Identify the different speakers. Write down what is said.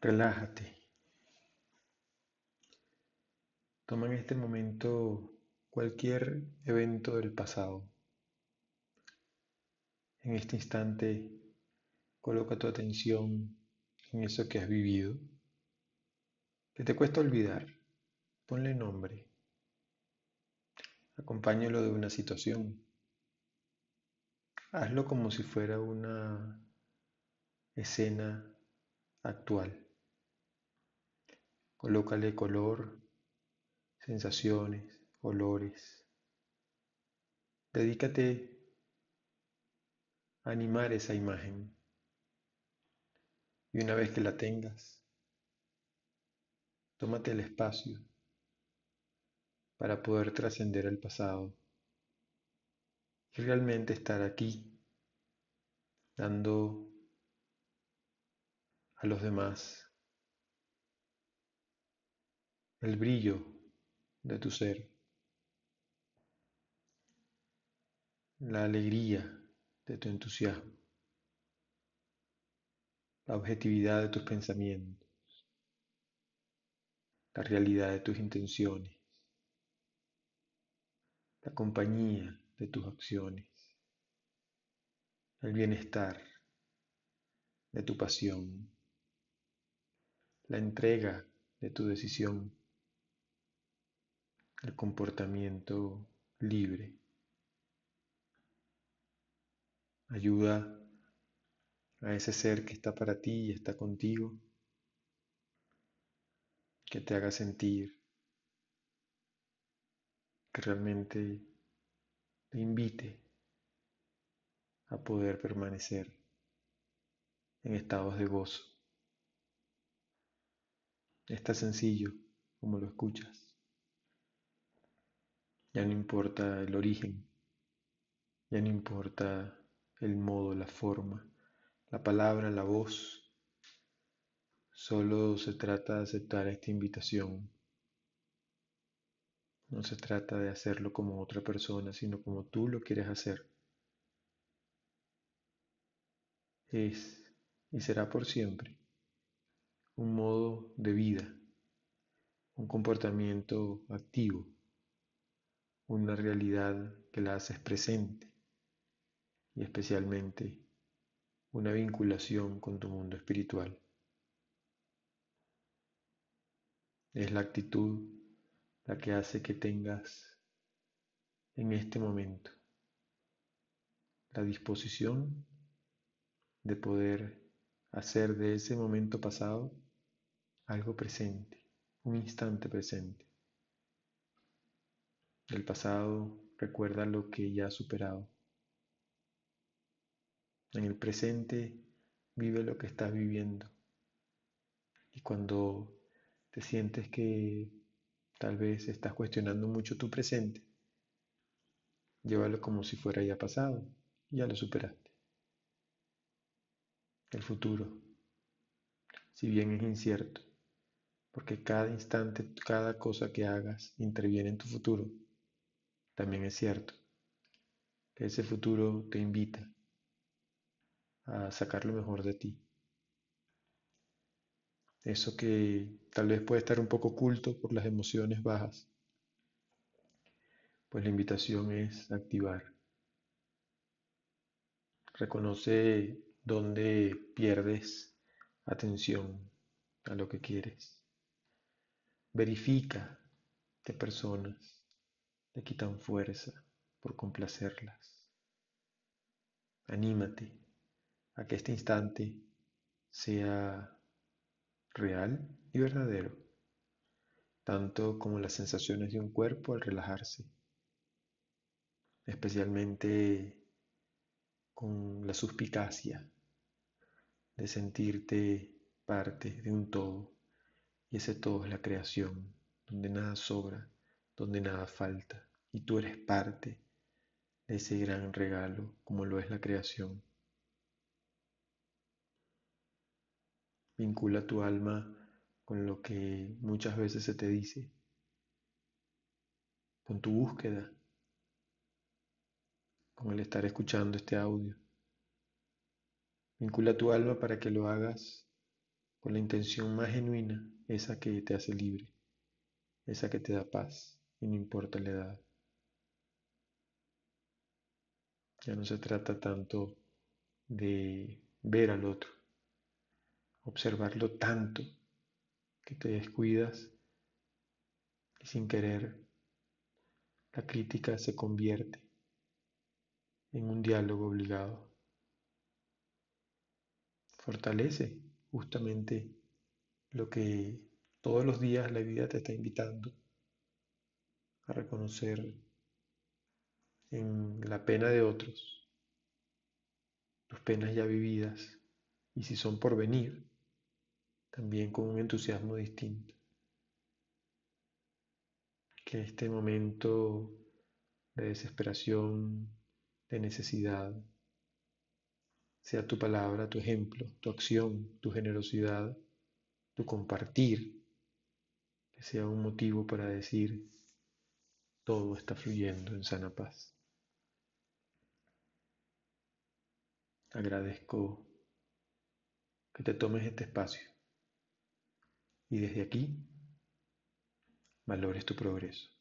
Speaker 1: Relájate. Toma en este momento cualquier evento del pasado. En este instante, coloca tu atención en eso que has vivido, que te cuesta olvidar. Ponle nombre. Acompáñalo de una situación. Hazlo como si fuera una escena actual. Colócale color, sensaciones, olores. Dedícate a animar esa imagen. Y una vez que la tengas, tómate el espacio para poder trascender el pasado y realmente estar aquí dando a los demás el brillo de tu ser, la alegría de tu entusiasmo, la objetividad de tus pensamientos, la realidad de tus intenciones, la compañía de tus acciones, el bienestar de tu pasión, la entrega de tu decisión el comportamiento libre. Ayuda a ese ser que está para ti y está contigo, que te haga sentir, que realmente te invite a poder permanecer en estados de gozo. Es tan sencillo como lo escuchas. Ya no importa el origen, ya no importa el modo, la forma, la palabra, la voz. Solo se trata de aceptar esta invitación. No se trata de hacerlo como otra persona, sino como tú lo quieres hacer. Es y será por siempre un modo de vida, un comportamiento activo una realidad que la haces presente y especialmente una vinculación con tu mundo espiritual. Es la actitud la que hace que tengas en este momento la disposición de poder hacer de ese momento pasado algo presente, un instante presente. Del pasado recuerda lo que ya has superado. En el presente vive lo que estás viviendo. Y cuando te sientes que tal vez estás cuestionando mucho tu presente, llévalo como si fuera ya pasado. Ya lo superaste. El futuro, si bien es incierto, porque cada instante, cada cosa que hagas interviene en tu futuro, también es cierto que ese futuro te invita a sacar lo mejor de ti. Eso que tal vez puede estar un poco oculto por las emociones bajas, pues la invitación es activar. Reconoce dónde pierdes atención a lo que quieres. Verifica qué personas te quitan fuerza por complacerlas. Anímate a que este instante sea real y verdadero, tanto como las sensaciones de un cuerpo al relajarse, especialmente con la suspicacia de sentirte parte de un todo, y ese todo es la creación, donde nada sobra donde nada falta y tú eres parte de ese gran regalo como lo es la creación. Vincula tu alma con lo que muchas veces se te dice, con tu búsqueda, con el estar escuchando este audio. Vincula tu alma para que lo hagas con la intención más genuina, esa que te hace libre, esa que te da paz y no importa la edad. Ya no se trata tanto de ver al otro, observarlo tanto que te descuidas y sin querer la crítica se convierte en un diálogo obligado. Fortalece justamente lo que todos los días la vida te está invitando a reconocer en la pena de otros, tus penas ya vividas, y si son por venir, también con un entusiasmo distinto. Que este momento de desesperación, de necesidad, sea tu palabra, tu ejemplo, tu acción, tu generosidad, tu compartir, que sea un motivo para decir, todo está fluyendo en sana paz. Agradezco que te tomes este espacio y desde aquí valores tu progreso.